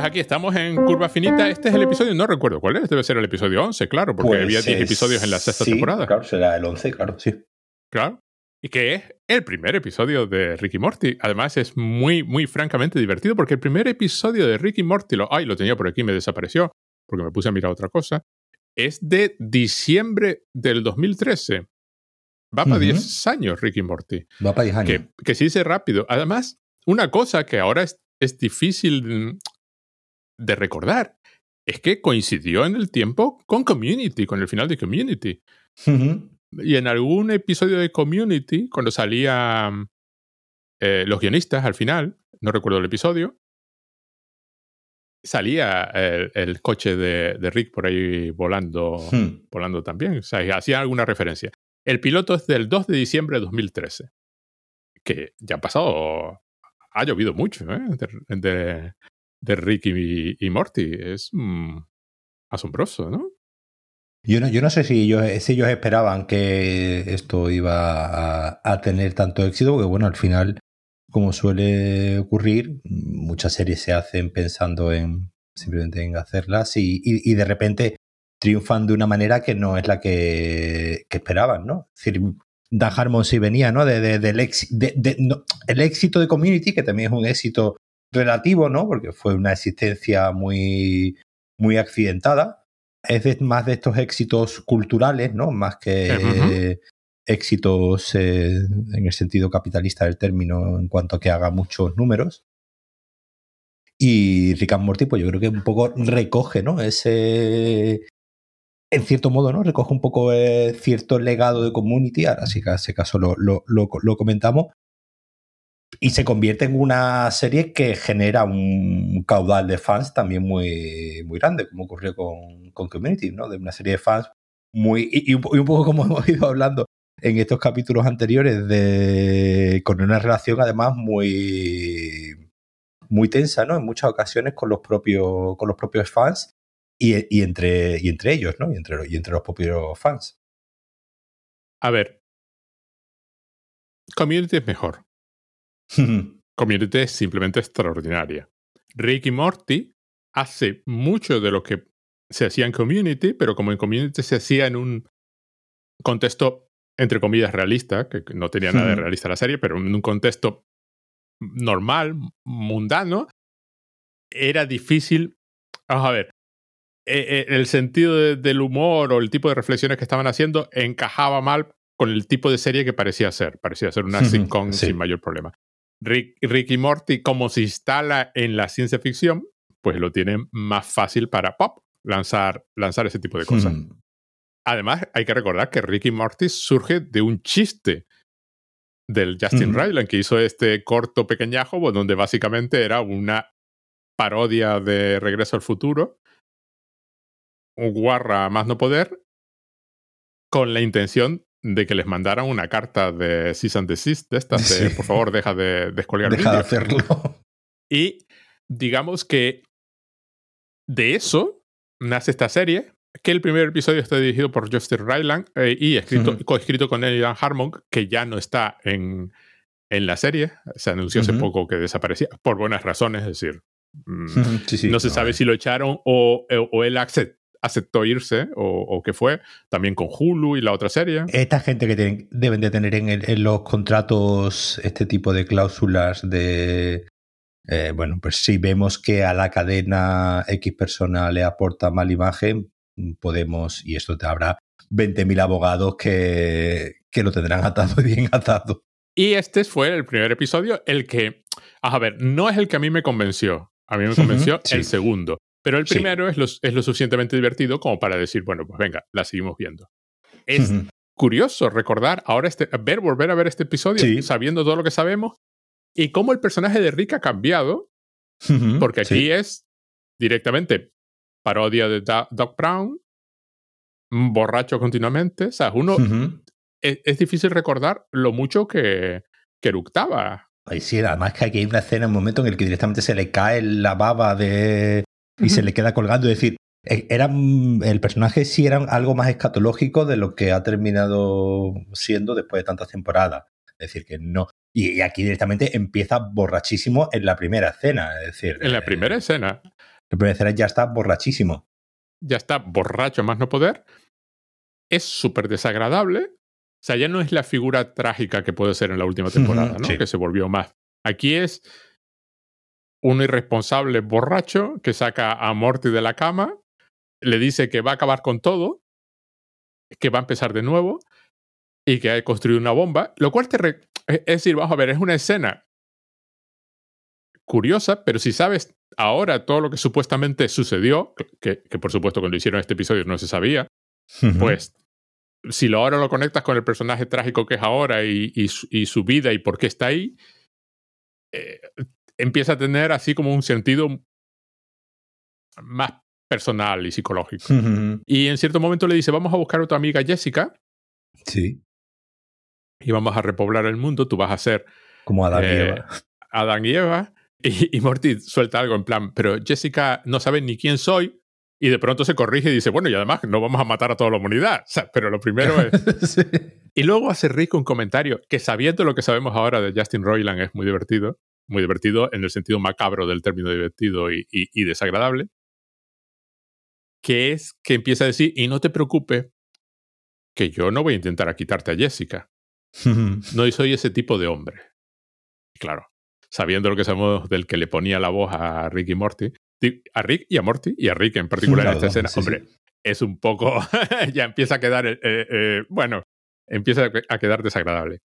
Pues aquí estamos en Curva Finita. Este es el episodio, no recuerdo cuál es, debe ser el episodio 11, claro, porque Pues había 10 es- episodios en la sexta sí, temporada. Claro, será el 11, claro, sí. Claro. Y que es el primer episodio de Ricky Morty. Además, es muy, muy francamente divertido porque el primer episodio de Ricky Morty, lo, ay, lo tenía por aquí, me desapareció porque me puse a mirar otra cosa, es de diciembre del 2013. Va para Ujú. 10 años Ricky Morty. Va para 10 años. Que, que se dice rápido. Además, una cosa que ahora es, es difícil mm, de recordar es que coincidió en el tiempo con Community, con el final de Community. Y en algún episodio de Community, cuando salían eh, los guionistas al final, no recuerdo el episodio, salía el, el coche de, de Rick por ahí volando, Hmm. volando también. O sea, hacía alguna referencia. El piloto es del 2 de diciembre de 2013. Que ya ha pasado. Ha llovido mucho, ¿eh? De, de, de Rick y, Morty. Es mm, asombroso, ¿no? Yo no, yo no sé si ellos, si ellos esperaban que esto iba a, tener tanto éxito, porque bueno, al final, como suele ocurrir, muchas series se hacen pensando en simplemente en hacerlas y, y- y de repente triunfan de una manera que no es la que, esperaban, ¿no? Es decir, Dan Harmon sí venía, ¿no? De, de- del de- no, el éxito de Community, que también es un éxito relativo, ¿no? Porque fue una existencia muy, muy accidentada. Es de- más de estos éxitos culturales, ¿no? Más que eh, éxitos eh, en el sentido capitalista del término en cuanto a que haga muchos números. Y Rick and Morty, pues yo creo que un poco recoge, ¿no? Ese. En cierto modo, ¿no? Recoge un poco eh, cierto legado de community. Ahora sí que en ese caso lo, lo, lo, lo comentamos. Y se convierte en una serie que genera un caudal de fans también muy, muy grande, como ocurrió con, Community, ¿no? De una serie de fans muy. Y, un, poco como hemos ido hablando en estos capítulos anteriores, de con una relación además muy muy tensa, ¿no? En muchas ocasiones con los propios, con los propios fans y, y entre, y entre ellos, ¿no? Y entre, y entre los propios fans. A ver. Community es mejor. Community es simplemente extraordinaria. Rick y Morty hace mucho de lo que se hacía en Community, pero como en Community se hacía en un contexto, entre comillas, realista, que no tenía nada de realista la serie, pero en un contexto normal, mundano, era difícil. Vamos a ver. eh, eh, El sentido de- del humor o el tipo de reflexiones que estaban haciendo encajaba mal con el tipo de serie que parecía ser. Parecía ser una sitcom sí. sin mayor problema. Rick, Rick y Morty, como se instala en la ciencia ficción, pues lo tienen más fácil para pop lanzar, lanzar ese tipo de cosas. Hmm. Además, hay que recordar que Rick y Morty surge de un chiste del Justin Ujú. Ryland, que hizo este corto pequeñajo, pues, donde básicamente era una parodia de Regreso al Futuro, un guarra más no poder, con la intención de que les mandaran una carta de cease and desist de estas, de por favor, deja de descolgar Deja de vídeos". hacerlo. Y digamos que de eso nace esta serie, que el primer episodio está dirigido por Justin Ryland eh, y escrito, Ujú. coescrito con Elian Harmon, que ya no está en, en la serie. Se anunció hace poco que desaparecía, por buenas razones, es decir, mm, Sí, sí, no se sabe si lo echaron o, o- o él aceptó irse o, o qué fue, también con Hulu y la otra serie. Esta gente que tienen- deben de tener en, el- en los contratos este tipo de cláusulas de... eh, bueno, pues si vemos que a la cadena X persona le aporta mala imagen, podemos, y esto te habrá 20.000 abogados que, que lo tendrán atado y bien atado. Y este fue el primer episodio, el que, a ver, no es el que a mí me convenció. A mí me convenció el segundo. Pero el Sí. primero es, lo, es lo suficientemente divertido como para decir, bueno, pues venga, la seguimos viendo. Es Ujú. curioso recordar ahora este, ver, volver a ver este episodio, Sí. sabiendo todo lo que sabemos, y cómo el personaje de Rick ha cambiado, Ujú, porque aquí sí. es directamente parodia de Da- Doc Brown, borracho continuamente. O sea, uno Ujú. es, es difícil recordar lo mucho que, que eructaba. Ay, sí, además que aquí hay una escena, un momento en el que directamente se le cae la baba de y se le queda colgando. Es decir, eh, era, mm, el personaje sí era algo más escatológico de lo que ha terminado siendo después de tantas temporadas. Es decir, que no. Y, y aquí directamente empieza borrachísimo en la primera escena. Es decir, En la eh, primera escena. El primer escena ya está borrachísimo. Ya está borracho más no poder. Es súper desagradable. O sea, ya no es la figura trágica que puede ser en la última temporada, ¿no? Que se volvió más. Aquí es un irresponsable borracho que saca a Morty de la cama, le dice que va a acabar con todo, que va a empezar de nuevo y que ha construido una bomba, lo cual te... Es decir, vamos a ver, es una escena curiosa, pero si sabes ahora todo lo que supuestamente sucedió, que, que por supuesto cuando hicieron este episodio no se sabía, pues si lo ahora lo conectas con el personaje trágico que es ahora y, y, y su vida y por qué está ahí, eh, empieza a tener así como un sentido más personal y psicológico. Y en cierto momento le dice, vamos a buscar a tu amiga Jessica. Sí. Y vamos a repoblar el mundo, tú vas a ser... Como Adán y eh, Eva. Adán y Eva. Y, y, Morty suelta algo en plan, pero Jessica no sabe ni quién soy. Y de pronto se corrige y dice, bueno, y además no vamos a matar a toda la humanidad. pero lo primero es... Y luego hace Rick un comentario que sabiendo lo que sabemos ahora de Justin Roiland es muy divertido muy divertido en el sentido macabro del término divertido y, desagradable, que es que empieza a decir, y no te preocupes, que yo no voy a intentar quitarte a Jessica. no soy ese tipo de hombre. Claro, sabiendo lo que sabemos del que le ponía la voz a Rick y Morty, a Rick y a Morty, y a Rick en particular en esta escena, hombre, es un poco, ya empieza a quedar, eh, eh, bueno, empieza a quedar desagradable.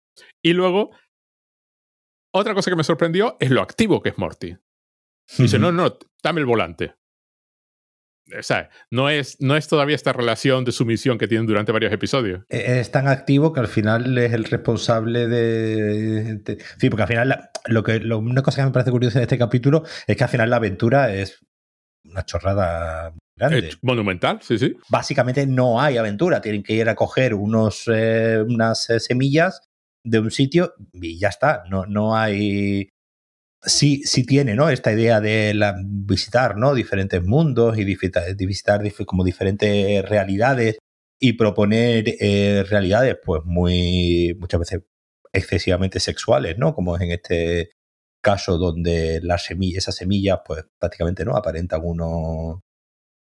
Y luego otra cosa que me sorprendió es lo activo que es Morty. Dice, no, no, dame el volante. O sea, no es, no es todavía esta relación de sumisión que tienen durante varios episodios. E-, es tan activo que al final es el responsable de. sí, porque al final lo que, lo, una cosa que me parece curiosa de este capítulo es que al final la aventura es una chorrada grande. monumental, sí, sí. Básicamente no hay aventura. Tienen que ir a coger unos, eh, unas eh, semillas de un sitio y ya está. No, no hay. Sí, sí tiene, ¿no? Esta idea de la, visitar, ¿no? Diferentes mundos y visitar, visitar como diferentes realidades y proponer eh, realidades, pues muy. muchas veces excesivamente sexuales, ¿no? Como es en este caso donde las semillas, esas semillas, pues prácticamente no aparentan unos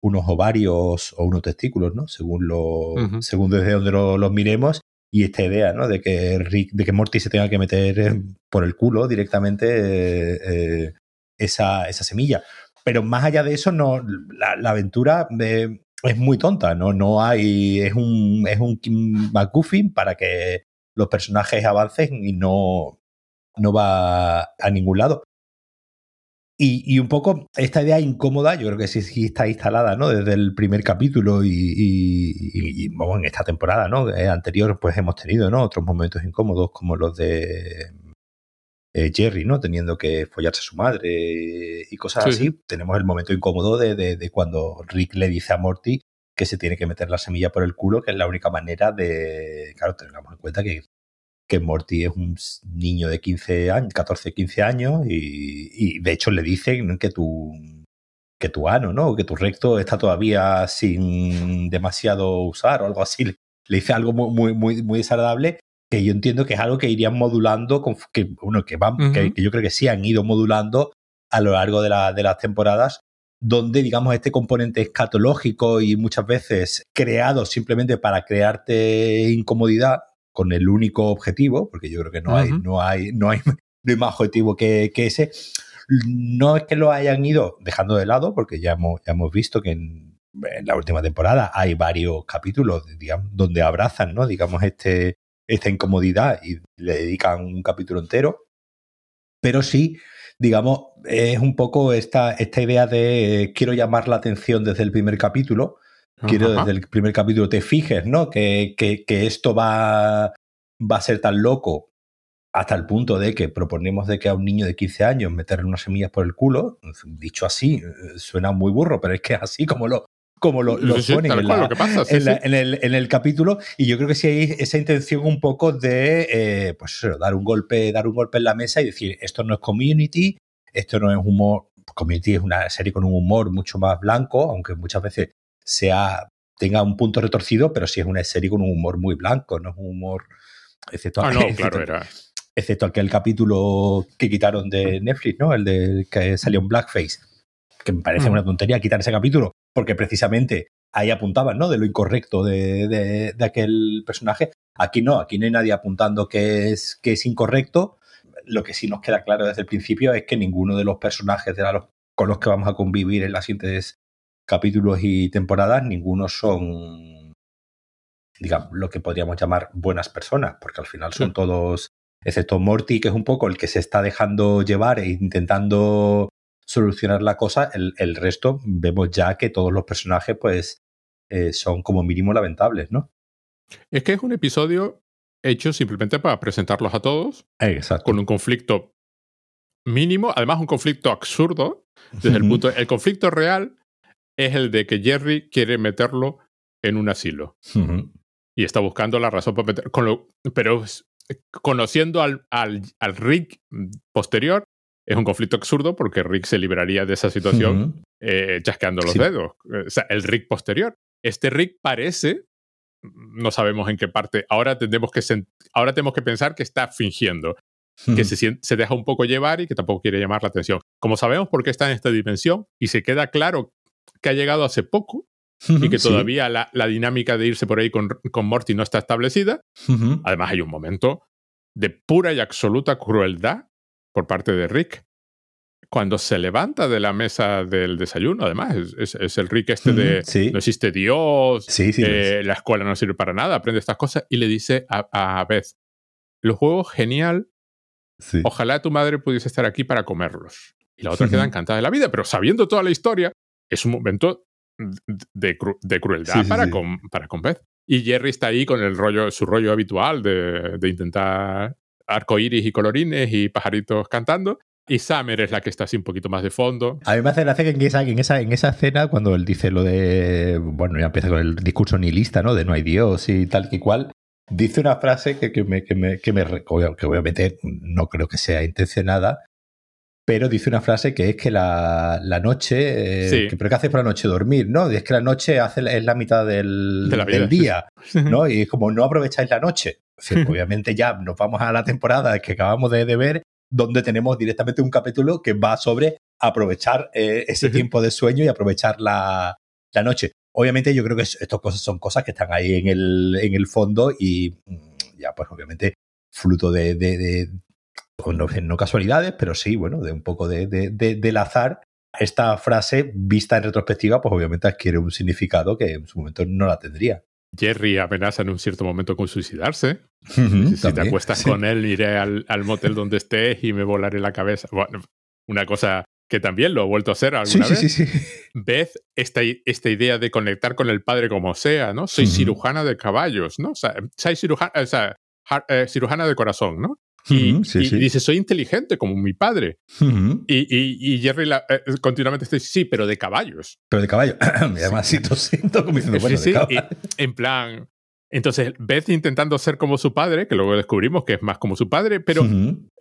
unos ovarios o unos testículos, ¿no? Según lo, según desde donde los miremos y esta idea, ¿no? De que Rick, de que Morty se tenga que meter por el culo directamente eh, esa, esa, semilla. Pero más allá de eso, no, la, aventura eh, es muy tonta, ¿no? No hay. Es un, es un McGuffin para que los personajes avancen y no, no va a ningún lado. Y, un poco esta idea incómoda, yo creo que sí, sí está instalada, ¿no? Desde el primer capítulo y, vamos, en esta temporada, ¿no? Eh, anterior, pues hemos tenido, ¿no? Otros momentos incómodos como los de eh, Jerry, ¿no? Teniendo que follarse a su madre y cosas así. Tenemos el momento incómodo de, de, cuando Rick le dice a Morty que se tiene que meter la semilla por el culo, que es la única manera de. Claro, tengamos en cuenta que que Morty es un niño de 15 años, 14, 15 años y, de hecho le dicen que tu, que tu ano, ¿no? Que tu recto está todavía sin demasiado usar o algo así. Le dice algo muy, muy, muy desagradable que yo entiendo que es algo que irían modulando, con, que, bueno, que, van, que, yo creo que sí han ido modulando a lo largo de, la, de las temporadas donde, digamos, este componente escatológico y muchas veces creado simplemente para crearte incomodidad, con el único objetivo, porque yo creo que no, hay, no, hay, no, hay, más objetivo que, ese. No es que lo hayan ido dejando de lado, porque ya hemos, ya hemos visto que en, la última temporada hay varios capítulos digamos, donde abrazan, ¿no? digamos, este, esta incomodidad y le dedican un capítulo entero. Pero sí, digamos, es un poco esta, esta idea de quiero llamar la atención desde el primer capítulo quiero desde el primer capítulo te fijes, ¿no? Que, que, que, esto va, va a ser tan loco hasta el punto de que proponemos de que a un niño de 15 años meterle unas semillas por el culo, dicho así, suena muy burro, pero es que es así como lo, como lo, lo ponen en, el, en, el, capítulo. Y yo creo que sí hay esa intención un poco de eh, pues dar un golpe dar un golpe en la mesa y decir esto no es community esto no es humor community es una serie con un humor mucho más blanco aunque muchas veces sea tenga un punto retorcido, pero sí es una serie con un humor muy blanco, no es un humor. Excepto, ah, claro, era. excepto aquel capítulo que quitaron de Netflix, ¿no? El de que salió en Blackface. que me parece una tontería quitar ese capítulo, porque precisamente ahí apuntaban, ¿no? De lo incorrecto de, de, aquel personaje. Aquí no, aquí no hay nadie apuntando que es, que es incorrecto. Lo que sí nos queda claro desde el principio es que ninguno de los personajes de los, con los que vamos a convivir en las siguientes capítulos y temporadas, ninguno son, digamos, lo que podríamos llamar buenas personas, porque al final son todos, excepto Morty, que es un poco el que se está dejando llevar e intentando solucionar la cosa, el, el resto vemos ya que todos los personajes pues eh, son como mínimo lamentables, ¿no? Es que es un episodio hecho simplemente para presentarlos a todos Exacto. con un conflicto mínimo, además un conflicto absurdo desde el punto el conflicto real es el de que Jerry quiere meterlo en un asilo y está buscando la razón para meterlo, con lo, pero conociendo al, al, al Rick posterior es un conflicto absurdo porque Rick se libraría de esa situación eh, chasqueando los dedos. O sea, el Rick posterior. Este Rick parece, no sabemos en qué parte, ahora tenemos que, ahora tenemos que pensar que está fingiendo, que se, se deja un poco llevar y que tampoco quiere llamar la atención. Como sabemos por qué está en esta dimensión y se queda claro que ha llegado hace poco, y que todavía la, la, dinámica de irse por ahí con, con Morty no está establecida. Además, hay un momento de pura y absoluta crueldad por parte de Rick. Cuando se levanta de la mesa del desayuno, además, es, el Rick este de no existe Dios, eh, la escuela no sirve para nada, aprende estas cosas y le dice a, Beth, los juegos genial, ojalá tu madre pudiese estar aquí para comerlos. Y la otra queda encantada de la vida, pero sabiendo toda la historia, es un momento de, crueldad para, Con, para con Beth. Y Jerry está ahí con el rollo, su rollo habitual de, de intentar arcoíris y colorines y pajaritos cantando. Y Summer es la que está así un poquito más de fondo. A mí me hace gracia que en esa, en esa, en esa escena, cuando él dice lo de. Bueno, ya empieza con el discurso nihilista, ¿no? De no hay Dios y tal que cual. Dice una frase que, que, me, que, me, que, me, que obviamente no creo que sea intencionada, pero dice una frase que es que la, la noche, eh, pero ¿qué haces por la noche? Dormir, ¿no? Y es que la noche hace, es la mitad del, del día, ¿no? Y es como no aprovecháis la noche. obviamente ya nos vamos a la temporada que acabamos de, ver, donde tenemos directamente un capítulo que va sobre aprovechar eh, ese tiempo de sueño y aprovechar la, la noche. Obviamente yo creo que estas cosas son cosas que están ahí en el, en el fondo y mm, ya pues obviamente fruto de, de, no, casualidades, pero sí, bueno, de un poco de, del azar, esta frase, vista en retrospectiva, pues obviamente adquiere un significado que en su momento no la tendría. Jerry amenaza en un cierto momento con suicidarse. si, te acuestas con él, iré al, motel donde estés y me volaré la cabeza. Bueno, una cosa que también lo he vuelto a hacer alguna vez. Sí, sí, sí. Beth, esta, esta idea de conectar con el padre como sea, ¿no? Soy cirujana de caballos, ¿no? O sea, soy cirujana, o sea, eh, cirujana de corazón, ¿no? Y, dice, soy inteligente como mi padre. y, Jerry eh, continuamente dice, sí, pero de caballos. Pero de caballo. Me siento como diciendo, bueno, en plan, entonces Beth intentando ser como su padre, que luego descubrimos que es más como su padre, pero...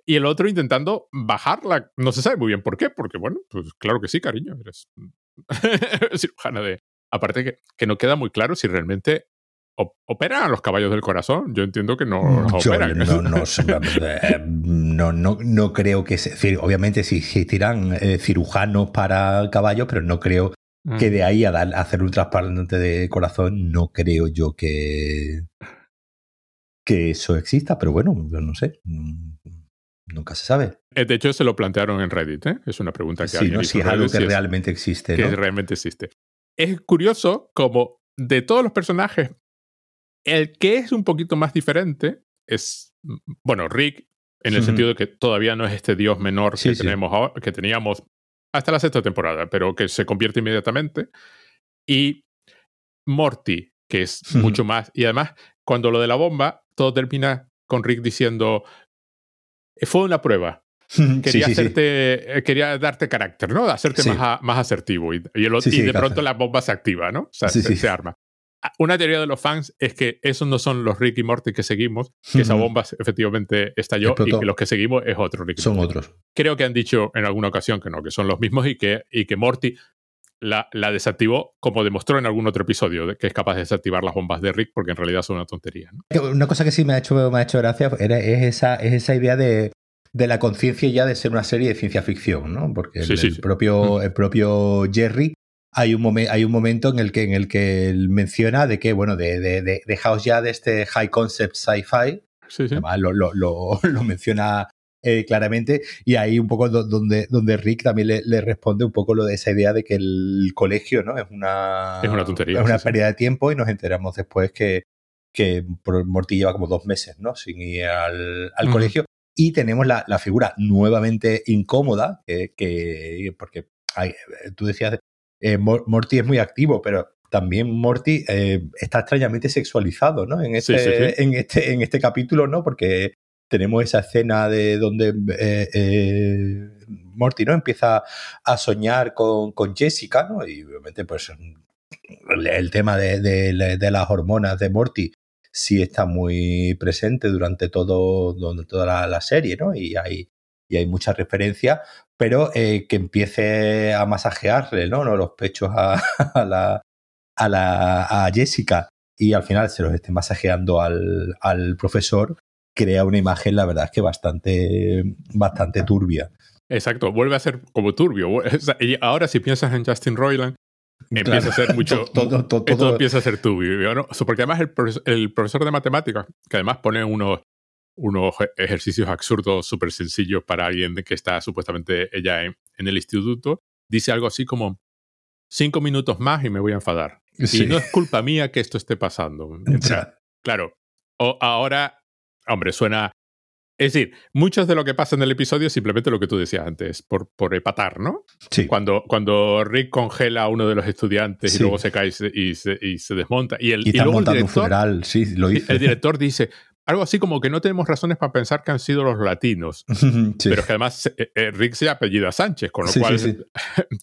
Y el otro intentando bajarla. No se sabe muy bien por qué, porque bueno, pues claro que sí, cariño, eres cirujana de... Aparte que, que no queda muy claro si realmente ¿Operan a los caballos del corazón? Yo entiendo que no operan. Eh, no, no, no, creo que... Se, obviamente si existirán eh, cirujanos para caballos, pero no creo que mm. de ahí a, dar, hacer un trasplante de corazón, no creo yo que, que eso exista, pero bueno, no sé. Mm, nunca se sabe. Eh, de hecho, se lo plantearon en Reddit. Es una pregunta que sí, no, si es algo que realmente existe. Que realmente existe. Es curioso como de todos los personajes el que es un poquito más diferente es, bueno, Rick, en el sentido de que todavía no es este dios menor que, Tenemos que teníamos hasta la sexta temporada, pero que se convierte inmediatamente. Y Morty, que es mucho más. Y además, cuando lo de la bomba, todo termina con Rick diciendo, eh, fue una prueba. Quería, hacerte, eh, quería darte carácter, ¿no? Hacerte más, más asertivo. Y, y, de pronto la bomba se activa, ¿no? O sea, se, arma una teoría de los fans es que esos no son los Rick y Morty que seguimos, que esa bomba efectivamente estalló y que los que seguimos es otro Rick. Son otros. Creo que han dicho en alguna ocasión que no, que son los mismos y que, y que Morty la, la, desactivó, como demostró en algún otro episodio, que es capaz de desactivar las bombas de Rick porque en realidad son una tontería. Una cosa que sí me ha hecho, me ha hecho gracia es, esa, es esa idea de de la conciencia ya de ser una serie de ciencia ficción, ¿no? Porque el, propio, el propio Jerry hay un, hay un momento en el que en el que él menciona de que, bueno, de, de, de, dejaos ya de este high concept sci-fi. Sí, Además, lo, lo, lo, menciona eh, claramente. Y ahí un poco donde, donde Rick también le, le, responde un poco lo de esa idea de que el colegio, ¿no? Es una, es una tontería. Es una pérdida de tiempo y nos enteramos después que, que Morty lleva como dos meses, ¿no? Sin ir al, al colegio. Y tenemos la, la, figura nuevamente incómoda, que, porque hay, tú decías, eh, Morty es muy activo, pero también Morty eh, está extrañamente sexualizado, ¿no? En este, En, este, en este capítulo, ¿no? Porque tenemos esa escena de donde eh, Morty, ¿no? Empieza a soñar con, con, Jessica, ¿no? Y obviamente, pues, el, tema de, de, las hormonas de Morty sí está muy presente durante todo, durante toda la, serie, ¿no? Y hay, y hay mucha referencia, pero eh, que empiece a masajearle, ¿no? Los pechos a, la, a, la, a Jessica y al final se los esté masajeando al, al profesor, crea una imagen, la verdad es que bastante, bastante turbia. Exacto, vuelve a ser como turbio. Y ahora si piensas en Justin Roiland, empieza a ser mucho. todo, todo, todo, empieza a ser turbio. ¿no? Porque además el, el, profesor de matemáticas, que además pone unos, unos ejercicios absurdos súper sencillos para alguien que está supuestamente ella en, el instituto, dice algo así como cinco minutos más y me voy a enfadar. Y no es culpa mía que esto esté pasando. claro, o ahora, hombre, suena... Es decir, muchos de lo que pasa en el episodio es simplemente lo que tú decías antes, por, por epatar, ¿no? Sí. Cuando, cuando Rick congela a uno de los estudiantes y luego se cae y se, y se, desmonta. Y, el, y, luego el director, sí, lo dice. El director dice, algo así como que no tenemos razones para pensar que han sido los latinos. Pero que además eh, eh, Rick se apellida Sánchez, con lo cual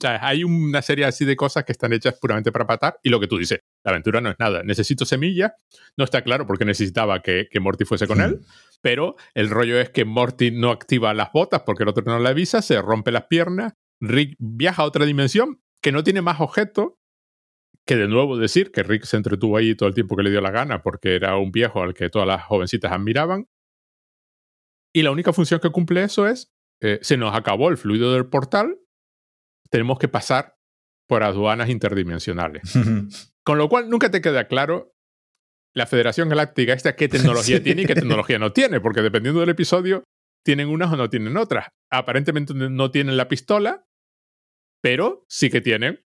hay una serie así de cosas que están hechas puramente para patar. Y lo que tú dices, la aventura no es nada. Necesito semilla. No está claro porque necesitaba que, que Morty fuese con él. Pero el rollo es que Morty no activa las botas porque el otro no le avisa, se rompe las piernas. Rick viaja a otra dimensión que no tiene más objeto que de nuevo decir que Rick se entretuvo ahí todo el tiempo que le dio la gana porque era un viejo al que todas las jovencitas admiraban. Y la única función que cumple eso es, eh, se nos acabó el fluido del portal, tenemos que pasar por aduanas interdimensionales. Con lo cual nunca te queda claro la Federación Galáctica esta qué tecnología tiene y qué tecnología no tiene, porque dependiendo del episodio tienen unas o no tienen otras. Aparentemente no tienen la pistola, pero sí que tienen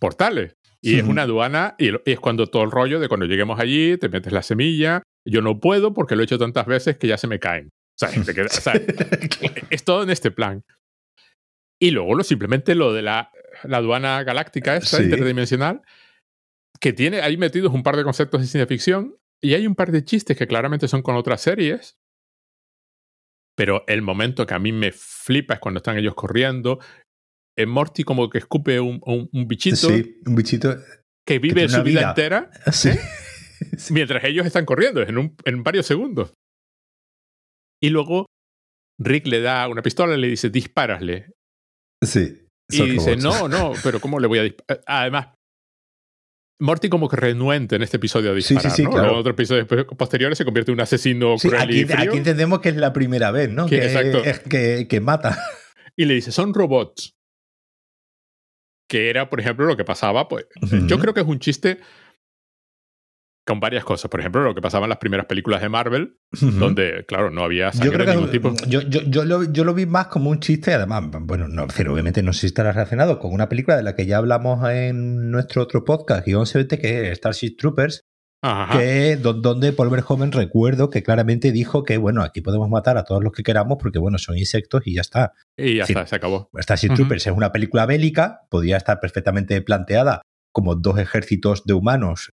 portales. Y es una aduana, y es cuando todo el rollo de cuando lleguemos allí, te metes la semilla, yo no puedo porque lo he hecho tantas veces que ya se me caen. O sea, es todo en este plan. Y luego lo, simplemente lo de la, la aduana galáctica esta, interdimensional, que tiene ahí metidos un par de conceptos de ciencia ficción y hay un par de chistes que claramente son con otras series. Pero el momento que a mí me flipa es cuando están ellos corriendo en Morty como que escupe un, un, bichito. Sí, un bichito. Que vive su vida, entera. ¿eh? Sí. Mientras ellos están corriendo, en, un, en varios segundos. Y luego Rick le da una pistola y le dice, dispárasle. Sí. Y dice, no, no, pero ¿cómo le voy a disparar? Además, Morty como que renuente en este episodio a disparar, sí, sí, sí, ¿no? En otros episodios posteriores se convierte en un asesino cruel aquí, y frío. Aquí entendemos que es la primera vez, ¿no? Que, que, que, mata. Y le dice, son robots que era, por ejemplo, lo que pasaba, pues yo creo que es un chiste con varias cosas. Por ejemplo, lo que pasaba en las primeras películas de Marvel, donde, claro, no había sangre de ningún tipo. Yo, yo, yo, lo, yo, lo, vi más como un chiste, además, bueno, no, pero obviamente no sé si estará relacionado con una película de la que ya hablamos en nuestro otro podcast, guion 7, que es Starship Troopers, que donde Paul Verhoeven recuerdo que claramente dijo que bueno aquí podemos matar a todos los que queramos porque bueno son insectos y ya está. Y ya está se acabó. Starship Troopers es una película bélica podría estar perfectamente planteada como dos ejércitos de humanos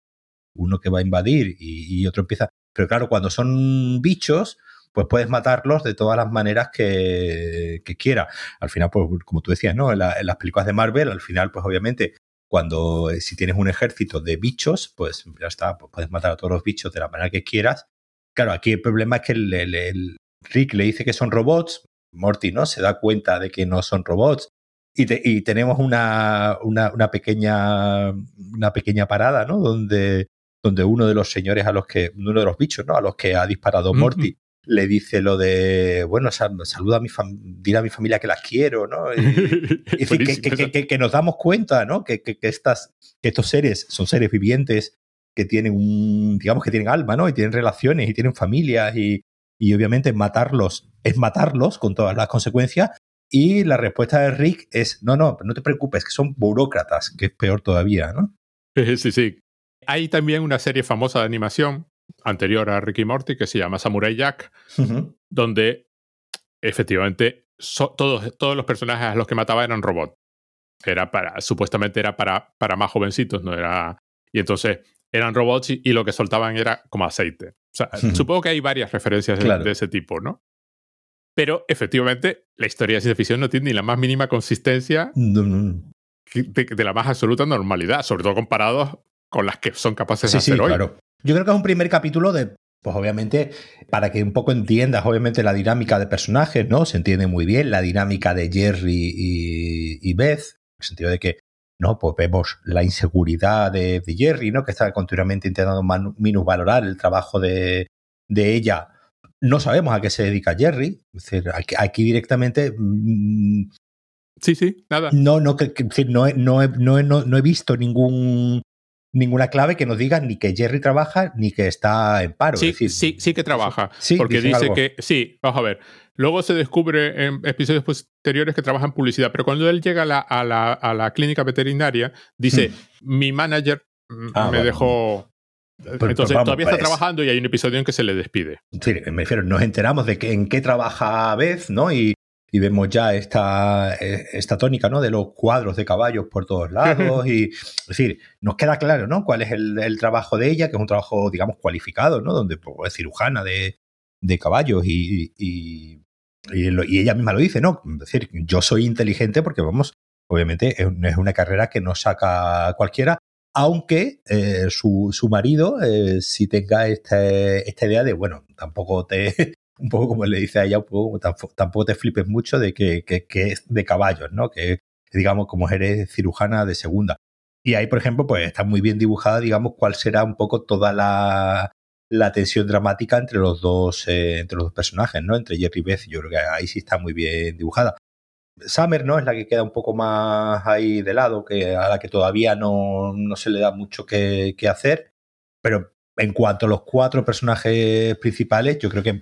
uno que va a invadir y, otro empieza. Pero claro cuando son bichos pues puedes matarlos de todas las maneras que, que quiera. Al final, pues, como tú decías, ¿no? en, las películas de Marvel, al final, pues obviamente cuando eh, si tienes un ejército de bichos, pues ya está, pues puedes matar a todos los bichos de la manera que quieras. Claro, aquí el problema es que el, Rick le dice que son robots, Morty no se da cuenta de que no son robots. Y, tenemos una, una, pequeña una pequeña parada, ¿no? Donde, donde uno de los señores a los que, uno de los bichos, ¿no? A los que ha disparado Morty, le dice lo de, bueno, saluda a mi familia, a mi familia que las quiero, ¿no? Y, que, nos damos cuenta, ¿no? Que, estas, que estos seres son seres vivientes que tienen un, digamos que tienen alma, ¿no? Y tienen relaciones y tienen familias y, y obviamente matarlos es matarlos con todas las consecuencias. Y la respuesta de Rick es, no, no, no te preocupes, que son burócratas, que es peor todavía, ¿no? Sí, sí. Hay también una serie famosa de animación anterior a Ricky Morty que se llama Samurai Jack, donde efectivamente todos, todos los personajes a los que mataba eran robots. Era para, supuestamente era para, para más jovencitos, no era. Y entonces eran robots y, lo que soltaban era como aceite. O sea, supongo que hay varias referencias de, ese tipo, ¿no? Pero efectivamente, la historia de ciencia ficción no tiene ni la más mínima consistencia De, la más absoluta normalidad, sobre todo comparados con las que son capaces de hacer hoy. Claro. Yo creo que es un primer capítulo de, pues obviamente, para que un poco entiendas, obviamente, la dinámica de personajes, ¿no? Se entiende muy bien la dinámica de Jerry y, Beth, en el sentido de que, ¿no? Pues vemos la inseguridad de, Jerry, ¿no? Que está continuamente intentando minusvalorar el trabajo de, ella. No sabemos a qué se dedica Jerry. Es decir, aquí, directamente. Mm, sí, sí, nada. No, no, que, no, no, no, no he visto ningún ninguna clave que nos diga ni que Jerry trabaja ni que está en paro. Sí, sí, sí que trabaja. Sí, porque dice que, sí, vamos a ver. Luego se descubre en episodios posteriores que trabaja en publicidad, pero cuando él llega a la, a la, clínica veterinaria, dice, hmm. mi manager ah, me dejó... Entonces todavía está pues trabajando y hay un episodio en que se le despide. Sí, me refiero, nos enteramos de que, en qué trabaja Beth, ¿no? Y, y vemos ya esta, eh, esta tónica ¿no? de los cuadros de caballos por todos lados. y, es decir, nos queda claro ¿no? cuál es el, trabajo de ella, que es un trabajo, digamos, cualificado, ¿no? donde pues, es cirujana de, de caballos y, y, y, ella misma lo dice, ¿no? Es decir, yo soy inteligente porque, vamos, obviamente es una carrera que no saca cualquiera, aunque eh, su, su, marido eh, si tenga este, esta idea de, bueno, tampoco te, un poco como le dice a ella, un poco, tampoco te flipes mucho de que, es de caballos, ¿no? Que, digamos, como eres cirujana de segunda. Y ahí, por ejemplo, pues está muy bien dibujada, digamos, cuál será un poco toda la, tensión dramática entre los dos, eh, entre los dos personajes, ¿no? Entre Jerry y Beth, yo creo que ahí sí está muy bien dibujada. Summer, ¿no? Es la que queda un poco más ahí de lado, que a la que todavía no, no se le da mucho que, que hacer. Pero en cuanto a los cuatro personajes principales, yo creo que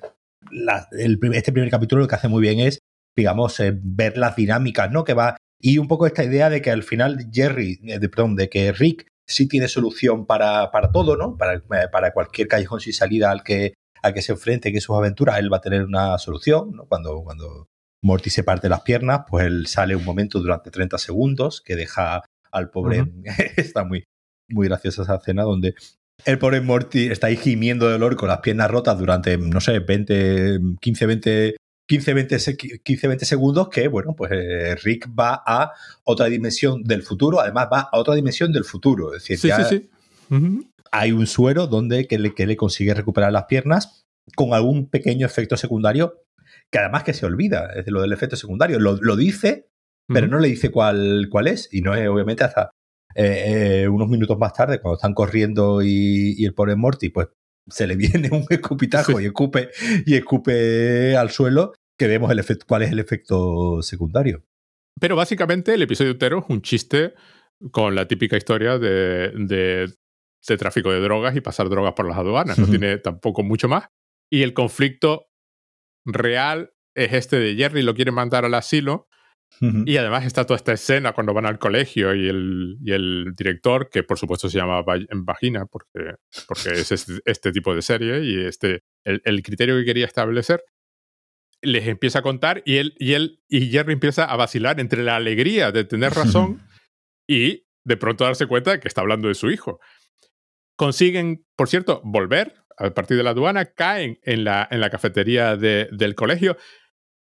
este primer capítulo lo que hace muy bien es, digamos, eh, ver las dinámicas, ¿no? Que va. Y un poco esta idea de que al final Jerry, eh, de, perdón, de que Rick sí tiene solución para, para todo, ¿no? Para, eh, para cualquier callejón sin salida al que, al que se enfrente, que sus aventuras, él va a tener una solución, ¿no? Cuando, cuando Morty se parte las piernas, pues él sale un momento durante 30 segundos que deja al pobre. está muy, muy graciosa esa escena donde el pobre Morty está ahí gimiendo de dolor con las piernas rotas durante, no sé, 20, 15, 20, 15, 20, 15, 20 segundos que, bueno, pues eh, Rick va a otra dimensión del futuro, además va a otra dimensión del futuro. Es decir, sí, hay un suero donde que le, que le consigue recuperar las piernas con algún pequeño efecto secundario que además que se olvida, es lo del efecto secundario. Lo, lo dice, pero no le dice cuál, cuál es. Y no es obviamente hasta eh, unos minutos más tarde, cuando están corriendo y, el pobre Morty, pues se le viene un escupitajo y escupe y escupe al suelo, que vemos el efecto, cuál es el efecto secundario. Pero básicamente el episodio entero es un chiste con la típica historia de, de, tráfico de drogas y pasar drogas por las aduanas. No tiene tampoco mucho más. Y el conflicto real es este de Jerry lo quiere mandar al asilo y además está toda esta escena cuando van al colegio y el, y el director, que por supuesto se llama Vagina, porque, porque es este, tipo de serie y este, el, criterio que quería establecer, les empieza a contar y él, y él y Jerry empieza a vacilar entre la alegría de tener razón y de pronto darse cuenta de que está hablando de su hijo. Consiguen, por cierto, volver a partir de la aduana, caen en la, en la cafetería del colegio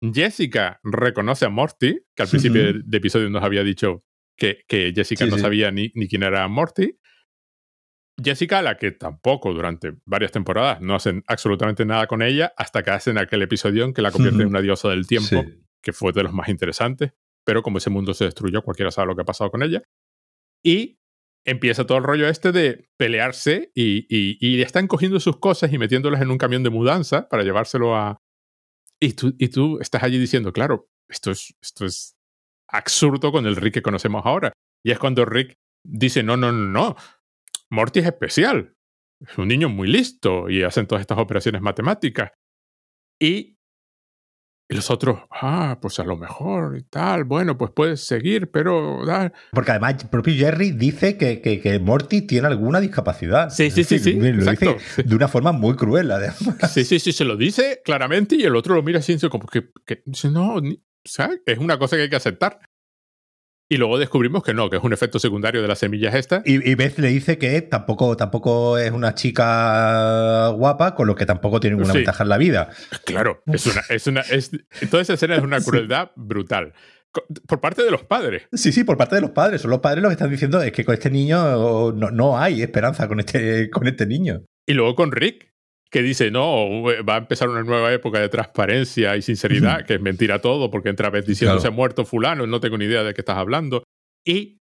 Jessica reconoce a Morty, que al principio del episodio nos había dicho que, que Jessica no sabía ni, ni, quién era Morty. Jessica, la que tampoco durante varias temporadas no hacen absolutamente nada con ella, hasta que hacen aquel episodio en que la convierte en una diosa del tiempo, que fue de los más interesantes, pero como ese mundo se destruyó, cualquiera sabe lo que ha pasado con ella. Y empieza todo el rollo este de pelearse y, y, y están cogiendo sus cosas y metiéndolas en un camión de mudanza para llevárselo a... Y tú, y tú estás allí diciendo, claro, esto es, esto es absurdo con el Rick que conocemos ahora. Y es cuando Rick dice, no, no, no, no, Morty es especial. Es un niño muy listo y hacen todas estas operaciones matemáticas. Y y los otros, ah, pues a lo mejor y tal, bueno, pues puedes seguir, pero... Porque además el propio Jerry dice que, que, que Morty tiene alguna discapacidad. Sí, sí, sí, sí. Lo dice de una forma muy cruel, además. Sí, sí, sí, se lo dice claramente y el otro lo mira así, como que, que no, ¿sabes? Es una cosa que hay que aceptar. Y luego descubrimos que no, que es un efecto secundario de las semillas estas. Y, y Beth le dice que tampoco, tampoco es una chica guapa, con lo que tampoco tiene ninguna ventaja en la vida. Claro, es una, es una, es, toda esa escena es una crueldad brutal. Por parte de los padres. Sí, sí, por parte de los padres. Son los padres los que están diciendo es que con este niño no, no hay esperanza con este, con este niño. Y luego con Rick, que dice, no, va a empezar una nueva época de transparencia y sinceridad, que es mentira todo, porque entra vez diciendo se ha muerto fulano, no tengo ni idea de qué estás hablando. Y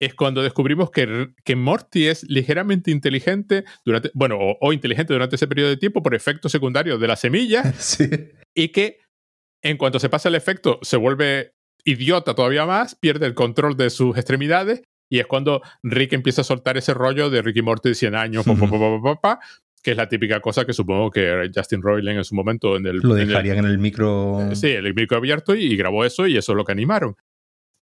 es cuando descubrimos que, que Morty es ligeramente inteligente durante, bueno, o, inteligente durante ese periodo de tiempo por efecto secundario de la semilla, sí. y que en cuanto se pasa el efecto se vuelve idiota todavía más, pierde el control de sus extremidades, y es cuando Rick empieza a soltar ese rollo de Ricky Morty de 100 años, que es la típica cosa que supongo que Justin Roiland en su momento en el... Lo dejarían en el, micro... Eh, sí, el micro abierto y, grabó eso y eso es lo que animaron.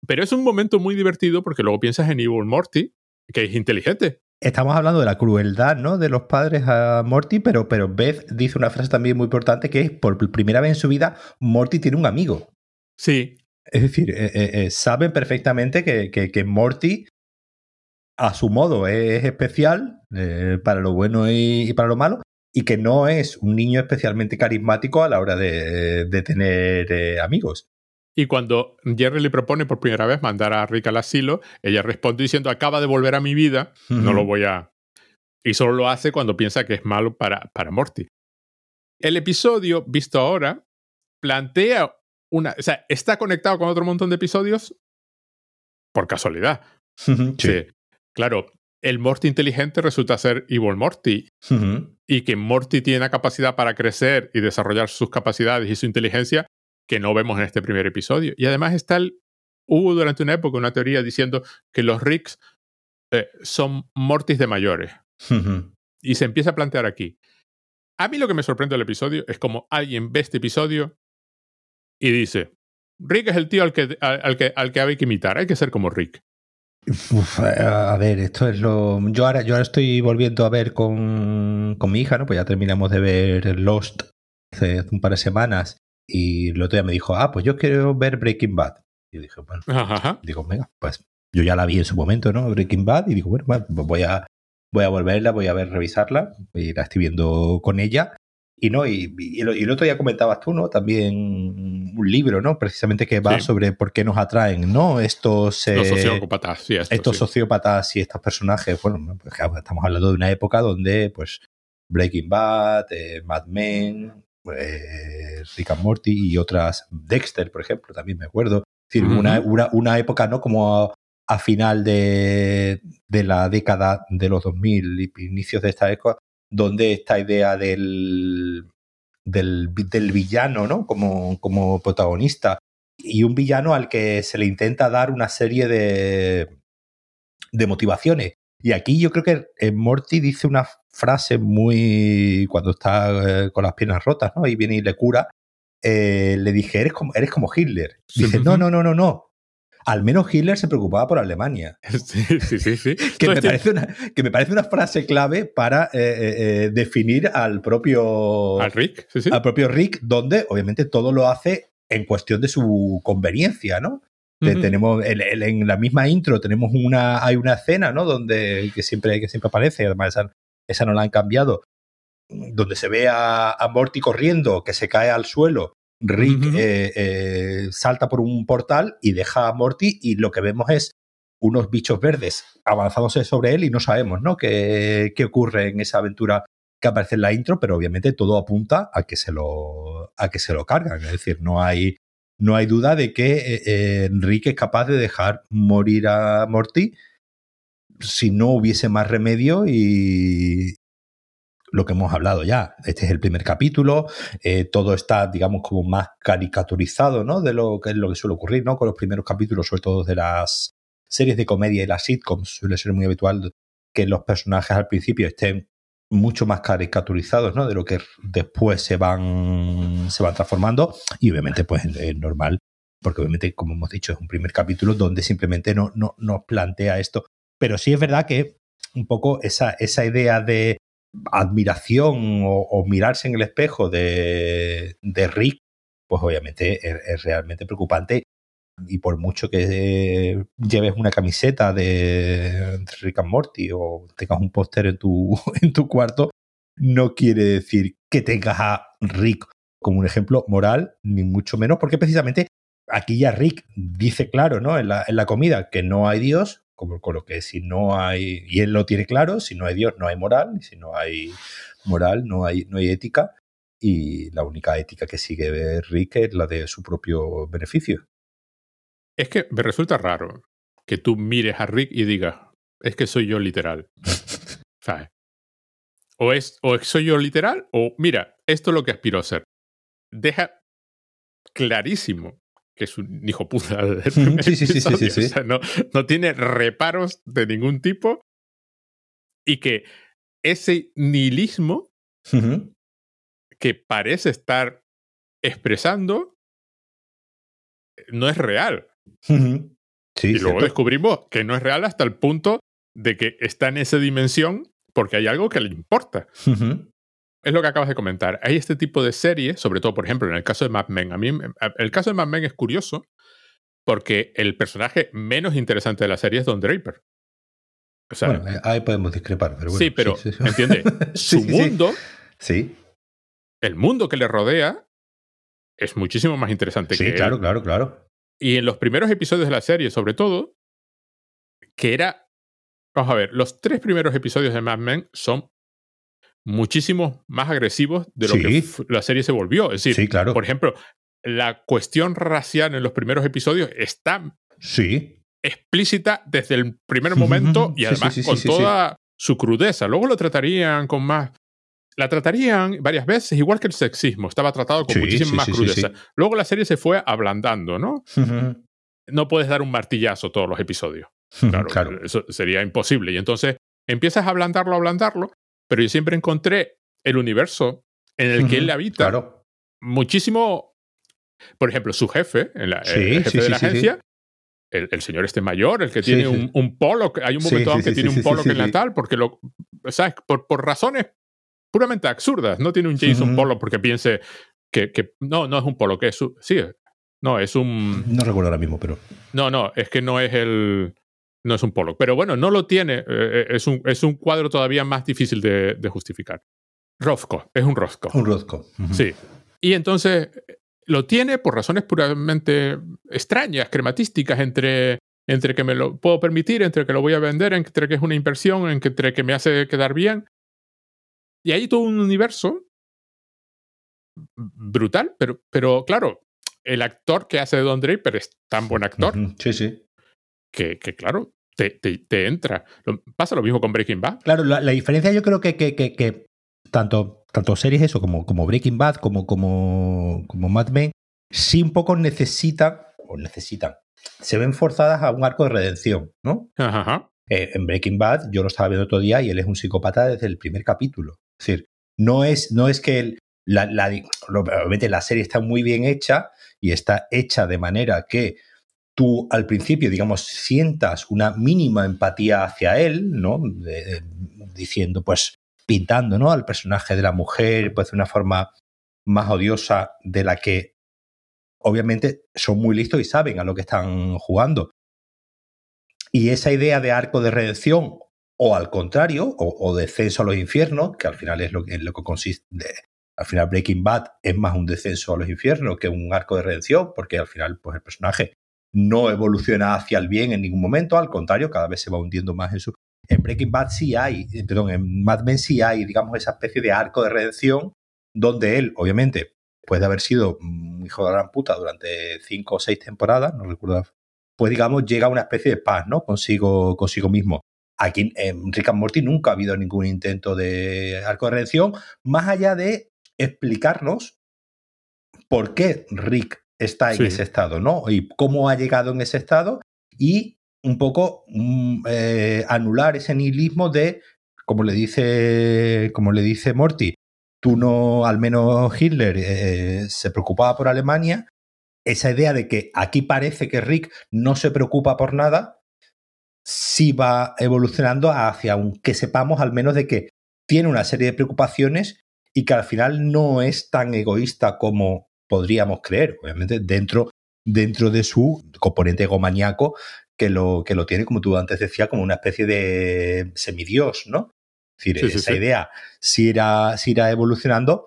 Pero es un momento muy divertido porque luego piensas en Evil Morty, que es inteligente. Estamos hablando de la crueldad, ¿no? De los padres a Morty, pero, pero Beth dice una frase también muy importante que es, por primera vez en su vida, Morty tiene un amigo. Sí. Es decir, eh, eh, saben perfectamente que, que, que Morty a su modo es especial eh, para lo bueno y, para lo malo y que no es un niño especialmente carismático a la hora de, tener eh, amigos. Y cuando Jerry le propone por primera vez mandar a Rick al asilo, ella responde diciendo, acaba de volver a mi vida, no lo voy a... Y solo lo hace cuando piensa que es malo para, para Morty. El episodio, visto ahora, plantea una... O sea, está conectado con otro montón de episodios por casualidad. sí. Claro, el Morty inteligente resulta ser Evil Morty. Y que Morty tiene la capacidad para crecer y desarrollar sus capacidades y su inteligencia que no vemos en este primer episodio. Y además está el, hubo durante una época una teoría diciendo que los Ricks eh, son Mortys de mayores. Y se empieza a plantear aquí. A mí lo que me sorprende del episodio es como alguien ve este episodio y dice, Rick es el tío al que, al que, al que hay que imitar, hay que ser como Rick. Uf, a ver, esto es lo. Yo ahora, yo ahora estoy volviendo a ver con, con mi hija, ¿no? Pues ya terminamos de ver Lost hace un par de semanas. Y el otro día me dijo, ah, pues yo quiero ver Breaking Bad. Y dije, bueno, digo, venga, pues yo ya la vi en su momento, ¿no? Breaking Bad. Y digo, bueno, pues voy a, voy a volverla, voy a ver, revisarla. Y la estoy viendo con ella. Y no, y, y, el otro día comentabas tú, ¿no? También un libro, ¿no? Precisamente que va sobre por qué nos atraen, ¿no? Estos, eh, sociópatas, sí, estos sociópatas y estos personajes. Bueno, pues estamos hablando de una época donde, pues, Breaking Bad, eh, Mad Men, eh, Rick and Morty y otras, Dexter, por ejemplo, también me acuerdo. Es decir, una, una, una, época, ¿no? Como a, a final de, de, la década de los 2000 y inicios de esta época, donde esta idea del, del, del villano, ¿no? Como, como protagonista. Y un villano al que se le intenta dar una serie de, de motivaciones. Y aquí yo creo que eh, Morty dice una frase muy. cuando está eh, con las piernas rotas, ¿no? Y viene y le cura. Eh, le dije, eres como, eres como Hitler. Dice, no, no, no, no, no al menos Hitler se preocupaba por Alemania. Sí, sí, sí. sí. que, me parece una, que, me parece una, frase clave para eh, eh, eh, definir al propio. Al Rick, sí, sí. Al propio Rick, donde obviamente todo lo hace en cuestión de su conveniencia, ¿no? Tenemos en, la misma intro tenemos una hay una escena, ¿no? Donde que siempre que siempre aparece, además esa, esa no la han cambiado, donde se ve a, a Morty corriendo, que se cae al suelo Rick eh, eh, salta por un portal y deja a Morty y lo que vemos es unos bichos verdes avanzándose sobre él y no sabemos ¿no? qué, qué ocurre en esa aventura que aparece en la intro, pero obviamente todo apunta a que se lo, a que se lo cargan. Es decir, no hay, no hay duda de que eh, Rick es capaz de dejar morir a Morty si no hubiese más remedio y lo que hemos hablado ya. Este es el primer capítulo, eh, todo está, digamos, como más caricaturizado, ¿no? De lo que es lo que suele ocurrir, ¿no? Con los primeros capítulos, sobre todo de las series de comedia y las sitcoms, suele ser muy habitual que los personajes al principio estén mucho más caricaturizados, ¿no? De lo que después se van, se van transformando. Y obviamente, pues es normal, porque obviamente, como hemos dicho, es un primer capítulo donde simplemente no, no, nos plantea esto. Pero sí es verdad que un poco esa, esa idea de admiración o, mirarse en el espejo de, de Rick, pues obviamente es, realmente preocupante. Y por mucho que lleves una camiseta de Rick and Morty o tengas un póster en tu, en tu cuarto, no quiere decir que tengas a Rick como un ejemplo moral, ni mucho menos, porque precisamente aquí ya Rick dice claro, ¿no? En la comida que no hay Dios, como con lo que si no hay, y él lo tiene claro, si no hay Dios no hay moral, y si no hay moral no hay, no hay ética, y la única ética que sigue Rick es la de su propio beneficio. Es que me resulta raro que tú mires a Rick y digas, es que soy yo literal. ¿Sabes? O, es, o soy yo literal, o mira, esto es lo que aspiro a ser. Deja clarísimo que es un hijo puta. Sí, sí, sí, sí, sí, no, no, tiene reparos de ningún tipo y que ese nihilismo que parece estar expresando no es real. y luego descubrimos que no es real hasta el punto de que está en esa dimensión porque hay algo que le importa es lo que acabas de comentar. Hay este tipo de series, sobre todo, por ejemplo, en el caso de Mad Men. A mí, el caso de Mad Men es curioso porque el personaje menos interesante de la serie es Don Draper. O sea, bueno, eh, ahí podemos discrepar, pero bueno. Sí, pero, ¿entiendes? Su mundo, sí, el mundo que le rodea, es muchísimo más interesante que Sí, claro, claro, claro. Y en los primeros episodios de la serie, sobre todo, que era. Vamos a ver, los tres primeros episodios de Mad Men son muchísimo más agresivos de lo que la serie se volvió. Es decir, claro. por ejemplo, la cuestión racial en los primeros episodios está sí. explícita desde el primer momento y además con toda su crudeza. Luego lo tratarían con más. La tratarían varias veces, igual que el sexismo, estaba tratado con muchísima más crudeza. Luego la serie se fue ablandando, ¿no? No puedes dar un martillazo todos los episodios. claro, eso sería imposible. Y entonces empiezas a ablandarlo, ablandarlo, pero yo siempre encontré el universo en el que él habita claro. muchísimo. Por ejemplo, su jefe, el jefe de la agencia, el, señor este mayor, el que tiene un, un, polo, hay un momento que tiene un polo que es natal, porque lo, ¿sabes? Por, por, razones puramente absurdas, no tiene un Jason polo porque piense que, que, no, no es un polo, que es su, sí, no, es un... No recuerdo ahora mismo, pero... No, no, es que no es el no es un polo. Pero bueno, no lo tiene. Eh, eh, es, un, es un cuadro todavía más difícil de, justificar. Rosco, es un Rosco. Un Rosco. Sí. Y entonces lo tiene por razones puramente extrañas, crematísticas, entre, entre que me lo puedo permitir, entre que lo voy a vender, entre que es una inversión, entre que me hace quedar bien. Y hay todo un universo brutal, pero, pero claro, el actor que hace de Don Draper es tan buen actor. Sí, sí. Que, que claro, te, entra. Pasa lo mismo con Breaking Bad. Claro, la, diferencia yo creo que, que, que, tanto, tanto series eso como, como Breaking Bad, como, como, como Mad Men, sí un poco necesitan, o necesitan, se ven forzadas a un arco de redención, ¿no? Ajá. Eh, en Breaking Bad, yo lo estaba viendo otro día y él es un psicópata desde el primer capítulo. Es decir, no es, no es que la, la, obviamente la serie está muy bien hecha y está hecha de manera que tú al principio, digamos, sientas una mínima empatía hacia él, ¿no? diciendo, pues, pintando, ¿no? Al personaje de la mujer, pues, de una forma más odiosa de la que obviamente son muy listos y saben a lo que están jugando. Y esa idea de arco de redención, o al contrario, o, descenso a los infiernos, que al final es lo lo que consiste, al final Breaking Bad es más un descenso a los infiernos que un arco de redención, porque al final, pues el personaje no evoluciona hacia el bien en ningún momento, al contrario, cada vez se va hundiendo más en su... En Breaking Bad sí hay, eh, perdón, en Mad Men sí hay, digamos, esa especie de arco de redención donde él, obviamente, puede haber sido un hijo de la gran puta durante cinco o seis temporadas, no recuerdo, pues digamos, llega a una especie de paz, ¿no? Consigo, consigo mismo. aquí en Rick and Morty nunca ha habido ningún intento de arco de redención, más allá de explicarnos por qué Rick está en ese estado, ¿no? Y cómo ha llegado en ese estado y un poco mm, eh, anular ese nihilismo de, como le dice, como le dice Morty, tú no, al menos Hitler eh, se preocupaba por Alemania, esa idea de que aquí parece que Rick no se preocupa por nada, sí va evolucionando hacia un que sepamos al menos de que tiene una serie de preocupaciones y que al final no es tan egoísta como podríamos creer, obviamente dentro, dentro de su componente egomaniaco que lo, que lo tiene, como tú antes decías, como una especie de semidios, ¿no? Es decir, esa idea sí irá, irá evolucionando,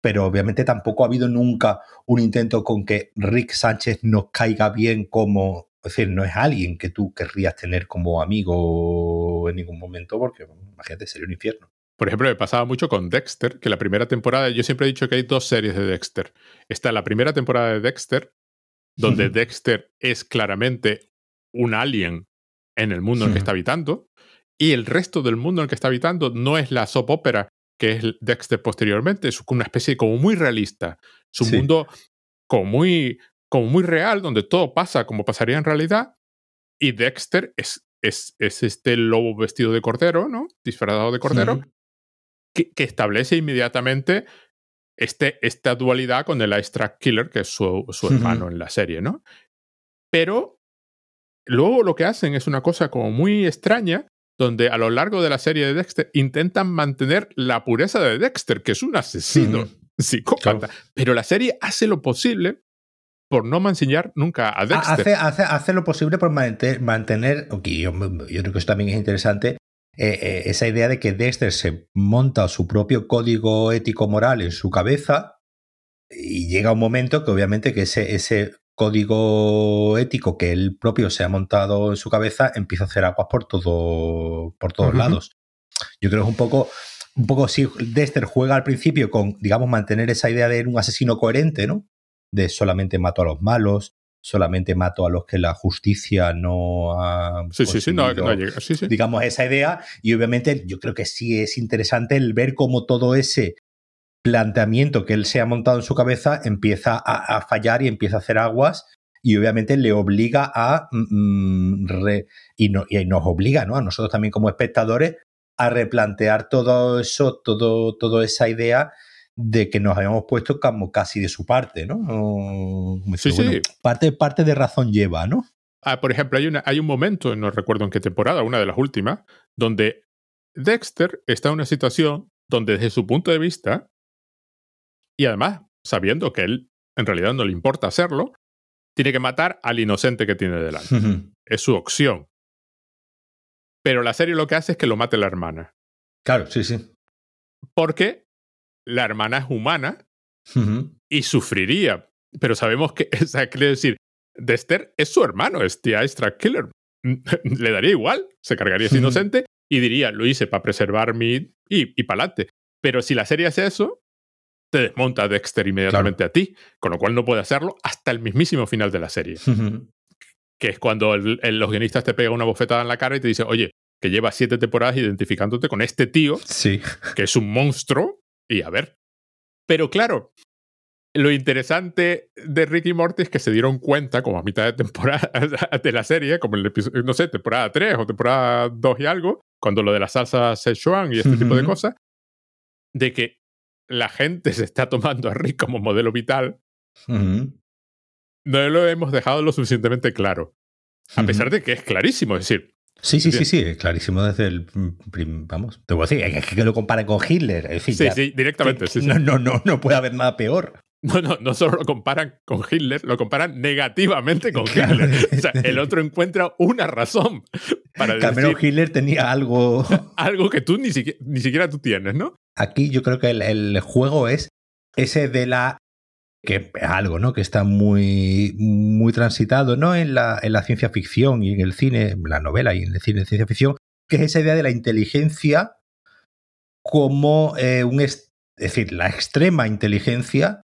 pero obviamente tampoco ha habido nunca un intento con que Rick Sánchez nos caiga bien como, es decir, no es alguien que tú querrías tener como amigo en ningún momento, porque imagínate, sería un infierno. Por ejemplo, me pasaba mucho con Dexter, que la primera temporada, yo siempre he dicho que hay dos series de Dexter. Está la primera temporada de Dexter, donde Dexter es claramente un alien en el mundo en el que está habitando, y el resto del mundo en el que está habitando no es la soap opera que es Dexter posteriormente, es una especie como muy realista, es un mundo como muy, como muy real, donde todo pasa como pasaría en realidad, y Dexter es, es, es este lobo vestido de cordero, ¿no? Disfrazado de cordero, que, establece inmediatamente este, esta dualidad con el Ice Track Killer, que es su, su hermano en la serie, ¿no? Pero Luego lo que hacen es una cosa como muy extraña, donde a lo largo de la serie de Dexter intentan mantener la pureza de Dexter, que es un asesino psicópata. Pero la serie hace lo posible por no enseñar nunca a Dexter. Hace, hace, lo posible por mantener, yo, creo que eso también es interesante, eh, eh, esa idea de que Dexter se monta su propio código ético-moral en su cabeza y llega un momento que obviamente que ese, ese código ético que él propio se ha montado en su cabeza empieza a hacer aguas por todo por todos lados. Yo creo que es un poco un poco si Dexter juega al principio con digamos mantener esa idea de un asesino coherente, ¿no? De solamente mato a los malos, solamente mato a los que la justicia no ha sí, sí, sí, no, llega. Sí, digamos esa idea y obviamente yo creo que sí es interesante el ver cómo todo ese planteamiento que él se ha montado en su cabeza empieza a, fallar y empieza a hacer aguas y obviamente le obliga a mm, mm, y, no, y, nos obliga ¿no? a nosotros también como espectadores a replantear todo eso, todo, toda esa idea de que nos habíamos puesto como casi de su parte, ¿no? sí, sí. Parte, parte de razón lleva, ¿no? Ah, por ejemplo, hay, una, hay un momento, no recuerdo en qué temporada, una de las últimas, donde Dexter está en una situación donde desde su punto de vista y además, sabiendo que él en realidad no le importa hacerlo, tiene que matar al inocente que tiene delante. es su opción. Pero la serie lo que hace es que lo mate la hermana. Claro, sí, sí. Porque la hermana es humana y sufriría. Pero sabemos que, o sea, quiere decir, Dexter es su hermano, es The Ice Killer. Le daría igual, se cargaría ese inocente y diría, lo hice para preservar mi. y, y pa'lante. Pero si la serie hace eso, te desmonta Dexter inmediatamente a ti, con lo cual no puede hacerlo hasta el mismísimo final de la serie. que es cuando los guionistas te pegan una bofetada en la cara y te dicen, oye, que lleva siete temporadas identificándote con este tío, sí. que es un monstruo, y a ver. Pero claro, lo interesante de Ricky Morty es que se dieron cuenta, como a mitad de temporada de la serie, como en el episodio, no sé, temporada 3 o temporada 2 y algo, cuando lo de la salsa Szechuan y este tipo de cosas, de que la gente se está tomando a Rick como modelo vital, no lo hemos dejado lo suficientemente claro. A pesar de que es clarísimo, es decir. Sí, sí, sí, sí, es clarísimo desde el. Vamos, te voy a decir, es que lo comparen con Hitler. sí, sí, directamente. sí, no, no, no, no puede haber nada peor. No, no, no solo lo comparan con Hitler, lo comparan negativamente con Hitler. O sea, el otro encuentra una razón para decir... Hitler tenía algo... algo que tú ni siquiera, ni siquiera tú tienes, ¿no? Aquí yo creo que el, juego es ese de la que es algo, ¿no? Que está muy, muy transitado, ¿no? En la, en la ciencia ficción y en el cine, en la novela y en el cine de ciencia ficción, que es esa idea de la inteligencia como eh, un... Es decir, la extrema inteligencia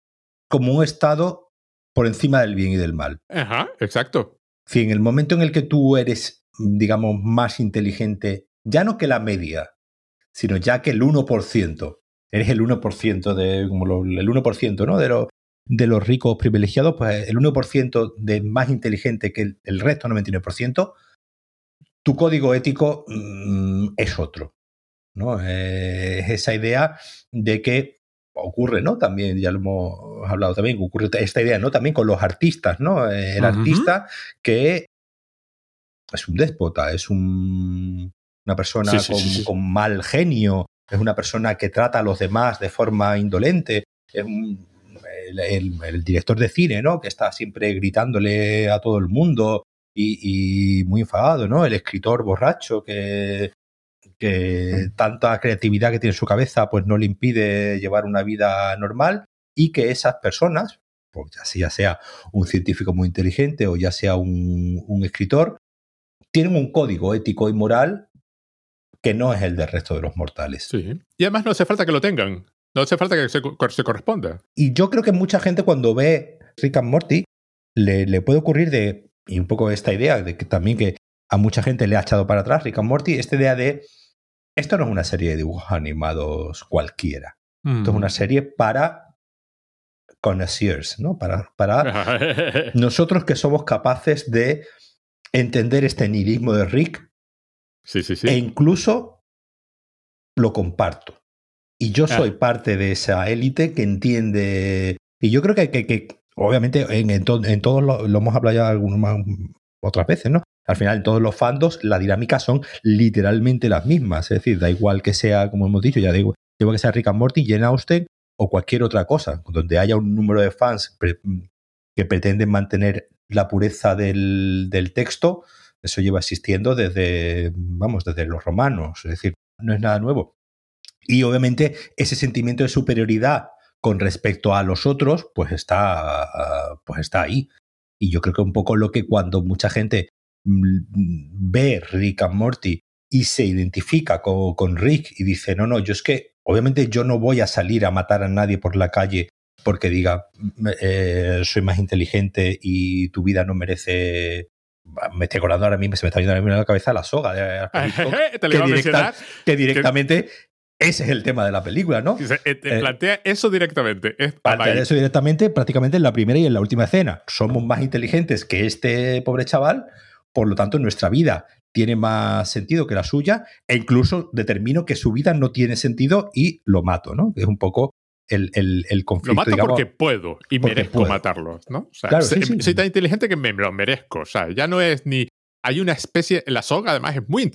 como un estado por encima del bien y del mal. Ajá, exacto. Si en el momento en el que tú eres, digamos, más inteligente ya no que la media, sino ya que el 1%, eres el 1% de, como lo, el 1%, ¿no? De los, de los ricos privilegiados, pues el 1% de más inteligente que el, el resto, 99%, tu código ético mm, es otro. ¿no? Eh, es esa idea de que ocurre, ¿no? También, ya lo hemos hablado también, ocurre esta idea, ¿no? También con los artistas, ¿no? El Ujú. artista que es un déspota, es un, una persona Sí, sí, con, sí. con mal genio, es una persona que trata a los demás de forma indolente, es un- el, el- el director de cine, ¿no? Que está siempre gritándole a todo el mundo y, y muy enfadado, ¿no? El escritor borracho que, que tanta creatividad que tiene en su cabeza pues no le impide llevar una vida normal y que esas personas, pues ya sea, ya sea un científico muy inteligente o ya sea un, un escritor, tienen un código ético y moral que no es el del resto de los mortales. Sí. Y además no hace falta que lo tengan. No hace falta que se, se corresponda. Y yo creo que mucha gente cuando ve Rick and Morty le, le puede ocurrir de, y un poco esta idea de que también que a mucha gente le ha echado para atrás Rick and Morty, esta idea de esto no es una serie de dibujos animados cualquiera. Esto es una serie para connoisseurs, ¿no? Para, para nosotros que somos capaces de entender este nihilismo de Rick sí, sí, sí. e incluso lo comparto. Y yo soy Ah. parte de esa élite que entiende. Y yo creo que, que- que, obviamente, en, en, to- en todos lo, lo hemos hablado ya algunas otras veces, ¿no? Al final, en todos los fandos, las dinámicas son literalmente las mismas. Es decir, da igual que sea, como hemos dicho, ya digo, igual que sea Rick and Morty, Jane Austen o cualquier otra cosa, donde haya un número de fans pre- que pretenden mantener la pureza del, del texto, eso lleva existiendo desde, vamos, desde los romanos. Es decir, no es nada nuevo. Y obviamente ese sentimiento de superioridad con respecto a los otros, pues está, pues está ahí. Y yo creo que un poco lo que cuando mucha gente mm, ve Rick and Morty y se identifica con, con Rick y dice, no, no, yo es que obviamente yo no voy a salir a matar a nadie por la calle porque diga, "Mm, eh, soy más inteligente y tu vida no merece... Me estoy acordando ahora mismo, se me está viendo a la cabeza la soga de Alfred Hitchcock, Te que directa- que directamente ese es el tema de la película, ¿no? Eh, te Eh, plantea eso directamente. Es Plantear ahí. eso directamente prácticamente en la primera y en la última escena. Somos más inteligentes que este pobre chaval, por lo tanto nuestra vida tiene más sentido que la suya e incluso determino que su vida no tiene sentido y lo mato, ¿no? Que es un poco el, el, el conflicto. Lo mato digamos. porque puedo y porque merezco puedo. matarlos, ¿no? O sea, Claro, sí, sí. soy tan inteligente que me lo merezco. O sea, ya no es ni. Hay una especie. La soga, además, es muy.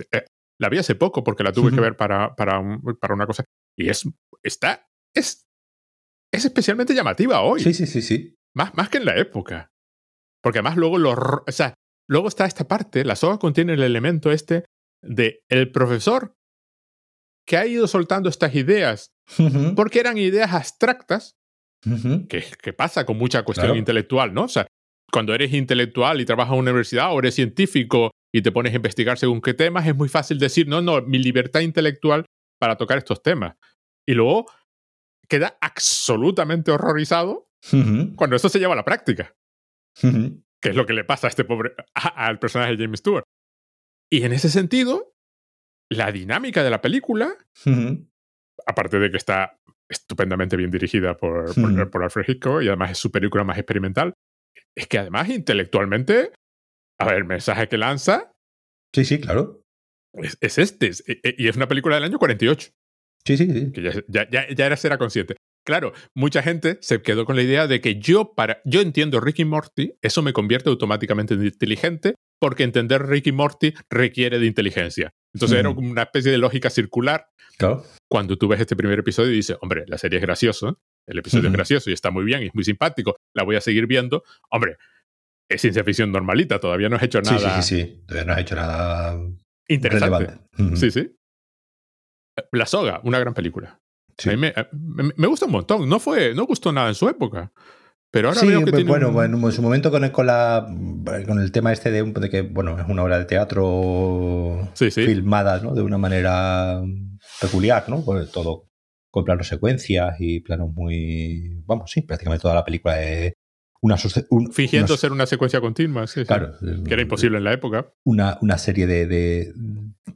La vi hace poco porque la tuve que ver para, para, un- para una cosa. Y es. Está. Es. Es especialmente llamativa hoy. Sí, sí, sí, sí. Más, más que en la época. Porque además luego lo. O sea, luego está esta parte. La soga contiene el elemento este de el profesor que ha ido soltando estas ideas porque eran ideas abstractas que, que pasa con mucha cuestión Claro. intelectual, ¿no? O sea, cuando eres intelectual y trabajas en una universidad o eres científico y te pones a investigar según qué temas, es muy fácil decir, no, no, mi libertad intelectual para tocar estos temas. Y luego queda absolutamente horrorizado cuando eso se lleva a la práctica, que es lo que le pasa a este pobre, a- al personaje de James Stewart. Y en ese sentido, la dinámica de la película, aparte de que está estupendamente bien dirigida por, por- por Alfred Hitchcock y además es su película más experimental, es que además intelectualmente, a ver, el mensaje que lanza Sí, sí, claro. es, es este, es- e- e- y es una película del año 48, Sí, sí, sí. que ya, ya, ya, ya era ser consciente. Claro, mucha gente se quedó con la idea de que yo, para, yo entiendo Ricky Morty, eso me convierte automáticamente en inteligente, porque entender Ricky Morty requiere de inteligencia. Entonces era Ujú. como una especie de lógica circular Claro. cuando tú ves este primer episodio y dices, hombre, la serie es graciosa, el episodio es Ujú. gracioso y está muy bien y es muy simpático, la voy a seguir viendo, hombre, es ciencia ficción normalita, todavía no has hecho Sí, nada sí, sí, sí. Todavía no has hecho nada interesante. Sí, sí. La soga, una gran película. Sí. A mí me, me- me gusta un montón. No fue, no gustó nada en su época. Pero ahora Sí, veo que pues, tiene bueno, un- bueno, en su momento con el, con, la, con el tema este de, un- de que, bueno, es una obra de teatro Sí, sí. filmada, ¿no? De una manera peculiar, ¿no? Pues todo con planos secuencias y planos muy... Vamos, sí, prácticamente toda la película es una, Fingiendo ser una secuencia continua, sí, claro, que era imposible en la época. Una, una serie de,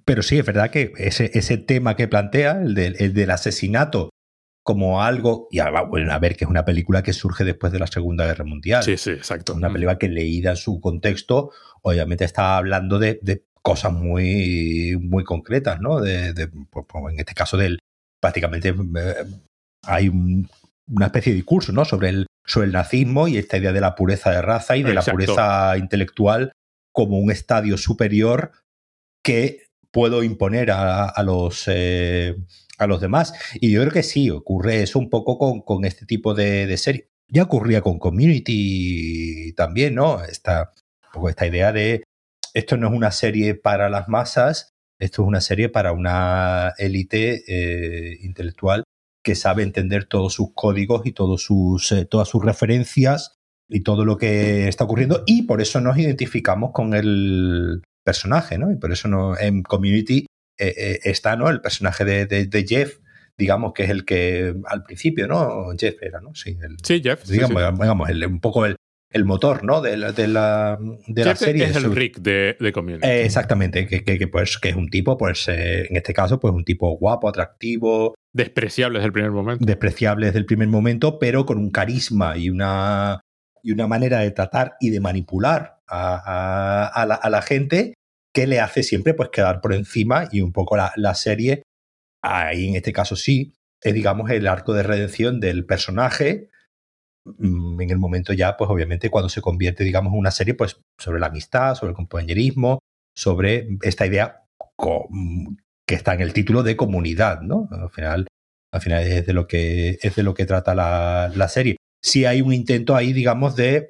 Pero sí, es verdad que ese, ese tema que plantea, el, el del asesinato como algo, y bueno, a ver que es una película que surge después de la Segunda Guerra Mundial. Sí, sí, exacto. Una película que leída en su contexto, obviamente está hablando de, cosas muy, muy concretas, ¿no? De, pues, pues, en este caso del prácticamente eh, hay una especie de discurso, ¿no? Sobre el, sobre el nazismo y esta idea de la pureza de raza y de la pureza intelectual como un estadio superior que puedo imponer a, los eh, a los demás. Y yo creo que sí, ocurre eso un poco con, con este tipo de, de serie. Ya ocurría con Community también, ¿no? Esta, esta idea de esto no es una serie para las masas, esto es una serie para una élite eh, intelectual que sabe entender todos sus códigos y todos sus, eh, todas sus referencias y todo lo que está ocurriendo y por eso nos identificamos con el personaje, ¿no? Y por eso no, en Community eh, eh, está ¿no? el personaje de, Jeff, digamos que es el que al principio, ¿no? Jeff era, ¿no? Sí, sí Jeff. Digamos, un poco el, el motor, ¿no? De la, de la, de la serie. Es el Rick de, de Community. Eh, exactamente, que, que, pues, que es un tipo, pues en este caso, pues un tipo guapo, atractivo. Despreciable desde el primer momento. Despreciable desde el primer momento, pero con un carisma y una, y una manera de tratar y de manipular a, a, la, a la gente que le hace siempre pues quedar por encima y un poco la, la serie, ahí en este caso sí, es digamos el arco de redención del personaje mm, en el momento ya, pues obviamente cuando se convierte, digamos, en una serie, pues sobre la amistad, sobre el compañerismo, sobre esta idea que está en el título de comunidad, ¿no? Al final, al final es de lo que es de lo que trata la, la serie. Sí hay un intento ahí, digamos, de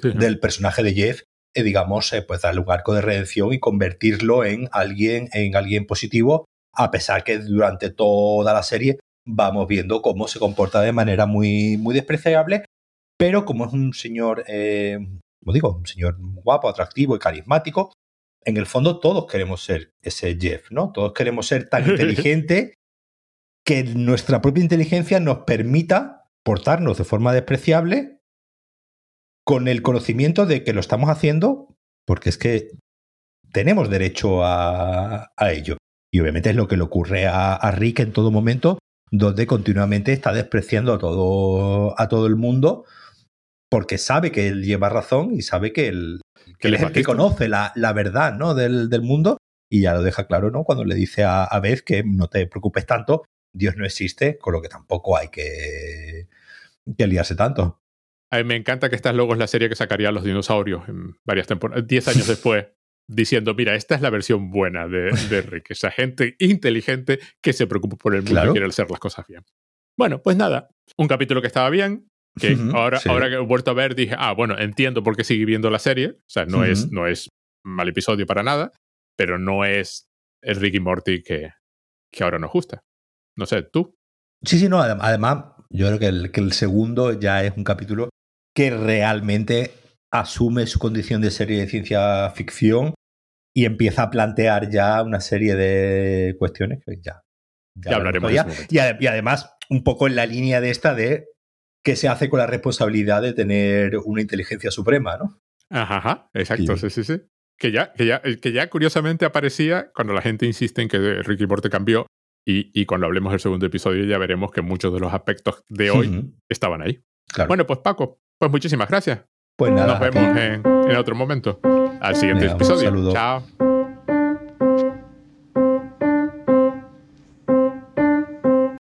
del personaje de Jeff eh, digamos, eh, pues darle un arco de redención y convertirlo en alguien, en alguien positivo, a pesar que durante toda la serie vamos viendo cómo se comporta de manera muy, muy despreciable, pero como es un señor, eh, como digo, un señor guapo, atractivo y carismático, en el fondo todos queremos ser ese Jeff, ¿no? Todos queremos ser tan inteligente que nuestra propia inteligencia nos permita portarnos de forma despreciable con el conocimiento de que lo estamos haciendo porque es que tenemos derecho a, ello. Y obviamente es lo que le ocurre a, Rick en todo momento, donde continuamente está despreciando a todo, a todo el mundo porque sabe que él lleva razón y sabe que él, que es el que conoce la, verdad ¿no? del, mundo y ya lo deja claro ¿no? cuando le dice a, a Beth que no te preocupes tanto, Dios no existe, con lo que tampoco hay que, que liarse tanto. A mí me encanta que esta luego es la serie que sacaría a los dinosaurios en varias temporadas, 10 años después, diciendo, mira, esta es la versión buena de, Rick, esa gente inteligente que se preocupa por el mundo y quiere hacer las cosas bien. Bueno, pues nada, un capítulo que estaba bien, que ahora, ahora que he vuelto a ver dije, ah, bueno, entiendo por qué sigue viendo la serie, o sea, no, es, no es mal episodio para nada, pero no es el Rick y Morty que, que ahora nos gusta. No sé, ¿tú? Sí, sí, no, además, yo creo que el, que el segundo ya es un capítulo que realmente asume su condición de serie de ciencia ficción y empieza a plantear ya una serie de cuestiones que ya, ya, hablaremos. y, además, un poco en la línea de esta de qué se hace con la responsabilidad de tener una inteligencia suprema, ¿no? Ajá, exacto, sí, sí, sí. Que ya, que, ya, que ya curiosamente aparecía cuando la gente insiste en que Ricky Morty cambió y, y, cuando hablemos del segundo episodio ya veremos que muchos de los aspectos de hoy estaban ahí. Bueno, pues Paco, pues muchísimas gracias. Pues nada. Nos vemos en, otro momento. Al siguiente episodio. Chao.